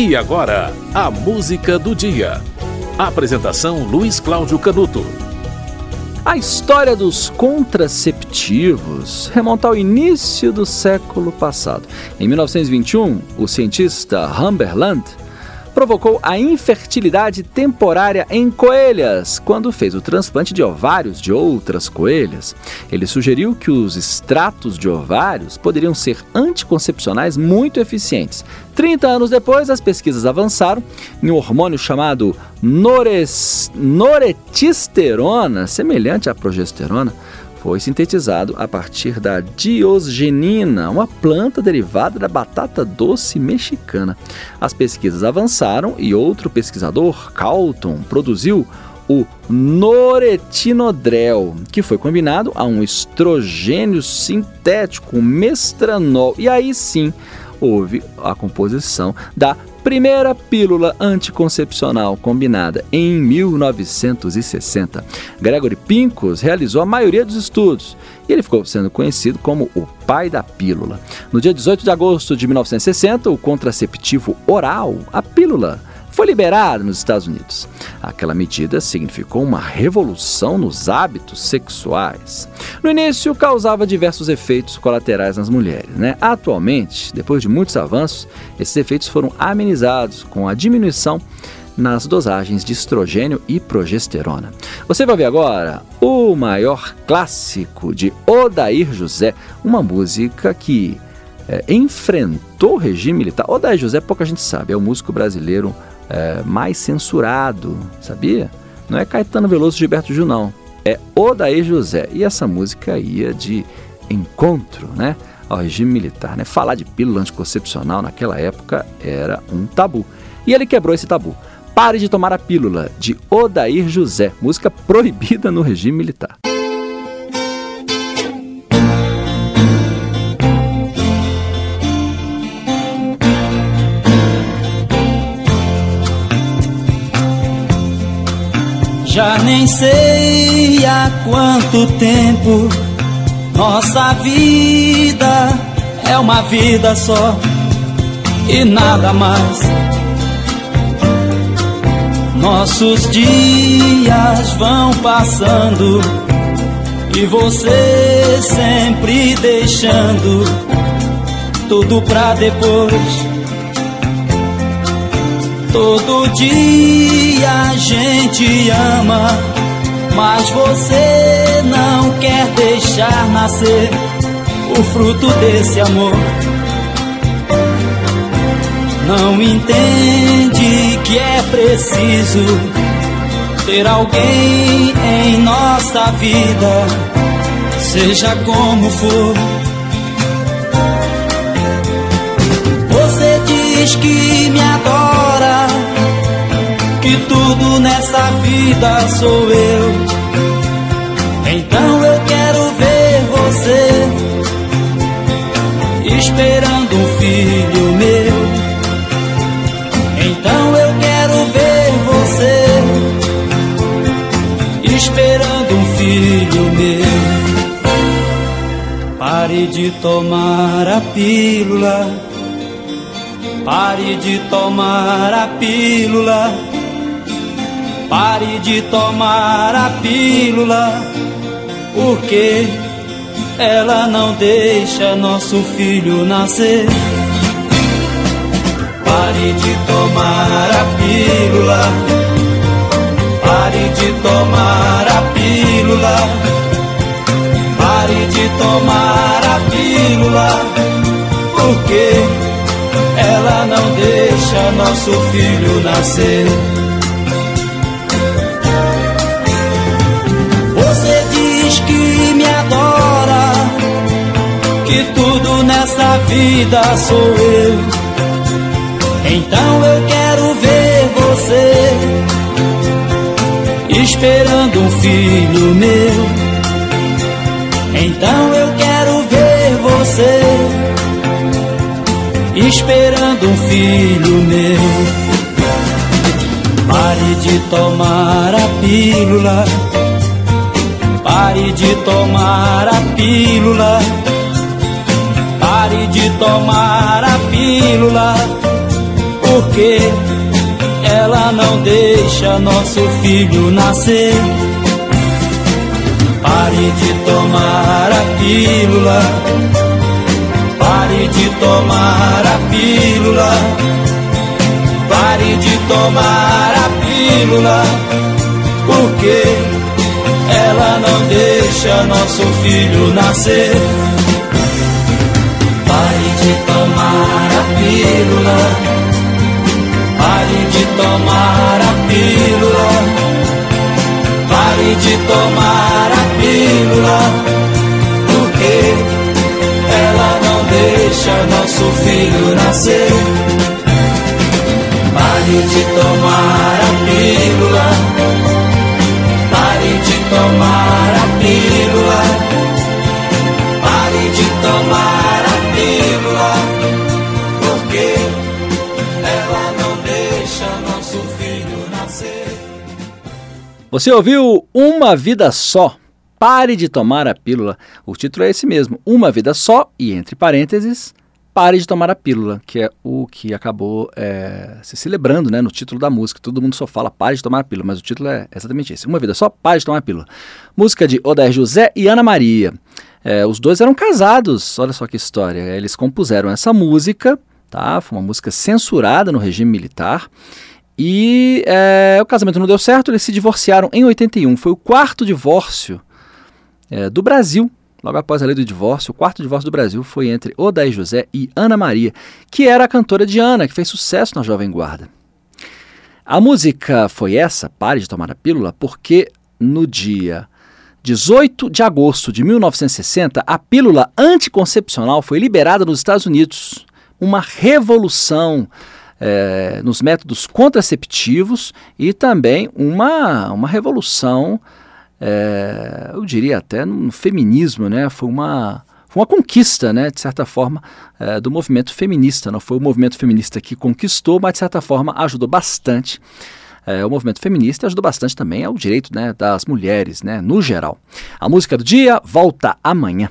E agora, a música do dia. Apresentação Luiz Cláudio Canuto. A história dos contraceptivos remonta ao início do século passado. Em 1921, o cientista Humberland provocou a infertilidade temporária em coelhas quando fez o transplante de ovários de outras coelhas. Ele sugeriu que os extratos de ovários poderiam ser anticoncepcionais muito eficientes. 30 anos depois, as pesquisas avançaram em um hormônio chamado nores, noretisterona, semelhante à progesterona foi sintetizado a partir da diosgenina, uma planta derivada da batata doce mexicana. As pesquisas avançaram e outro pesquisador, Calton, produziu o noretinodrel, que foi combinado a um estrogênio sintético, mestranol, e aí sim houve a composição da primeira pílula anticoncepcional combinada em 1960. Gregory Pincus realizou a maioria dos estudos e ele ficou sendo conhecido como o pai da pílula. No dia 18 de agosto de 1960, o contraceptivo oral, a pílula, foi liberado nos Estados Unidos. Aquela medida significou uma revolução nos hábitos sexuais. No início, causava diversos efeitos colaterais nas mulheres. Né? Atualmente, depois de muitos avanços, esses efeitos foram amenizados com a diminuição nas dosagens de estrogênio e progesterona. Você vai ver agora o maior clássico de Odair José, uma música que é, enfrentou o regime militar. Odair José, pouca gente sabe, é o músico brasileiro é, mais censurado, sabia? Não é Caetano Veloso Gilberto Gil, não. É Odair José. E essa música ia de encontro, né? Ao regime militar, né? Falar de pílula anticoncepcional naquela época era um tabu. E ele quebrou esse tabu. Pare de tomar a pílula, de Odair José, música proibida no regime militar. Já nem sei há quanto tempo nossa vida é uma vida só e nada mais. Nossos dias vão passando e você sempre deixando tudo pra depois. Todo dia a gente ama, mas você não quer deixar nascer o fruto desse amor. Não entende que é preciso ter alguém em nossa vida, seja como for. Você diz que me adora que tudo nessa vida sou eu. Então eu quero ver você esperando um filho meu. Então eu quero ver você esperando um filho meu. Pare de tomar a pílula. Pare de tomar a pílula Pare de tomar a pílula, porque ela não deixa nosso filho nascer. Pare de tomar a pílula, pare de tomar a pílula, pare de tomar a pílula, porque ela não deixa nosso filho nascer. Nessa vida sou eu. Então eu quero ver você esperando um filho meu. Então eu quero ver você esperando um filho meu. Pare de tomar a pílula. Pare de tomar a pílula Pare de tomar a pílula, porque ela não deixa nosso filho nascer. Pare de tomar a pílula. Pare de tomar a pílula. Pare de tomar a pílula. Porque ela não deixa nosso filho nascer. Pare de tomar a pílula. Pare de tomar a pílula. Pare de tomar a pílula. Porque ela não deixa nosso filho nascer. Pare de tomar a pílula. Pare de tomar a pílula. Pare de tomar Você ouviu Uma Vida Só? Pare de tomar a pílula. O título é esse mesmo, Uma Vida Só, e entre parênteses, Pare de tomar a pílula, que é o que acabou é, se celebrando né, no título da música. Todo mundo só fala Pare de tomar a pílula, mas o título é exatamente esse. Uma Vida Só, Pare de tomar a pílula. Música de Odair José e Ana Maria. É, os dois eram casados, olha só que história. Eles compuseram essa música, tá? Foi uma música censurada no regime militar. E é, o casamento não deu certo, eles se divorciaram em 81. Foi o quarto divórcio é, do Brasil, logo após a lei do divórcio. O quarto divórcio do Brasil foi entre Odair José e Ana Maria, que era a cantora Diana, que fez sucesso na Jovem Guarda. A música foi essa, Pare de Tomar a Pílula, porque no dia 18 de agosto de 1960, a pílula anticoncepcional foi liberada nos Estados Unidos. Uma revolução é, nos métodos contraceptivos e também uma, uma revolução, é, eu diria até no feminismo, né? Foi uma, foi uma conquista, né, de certa forma, é, do movimento feminista. Não foi o movimento feminista que conquistou, mas de certa forma ajudou bastante. É, o movimento feminista ajudou bastante também ao direito né, das mulheres, né, no geral. A música do dia volta amanhã.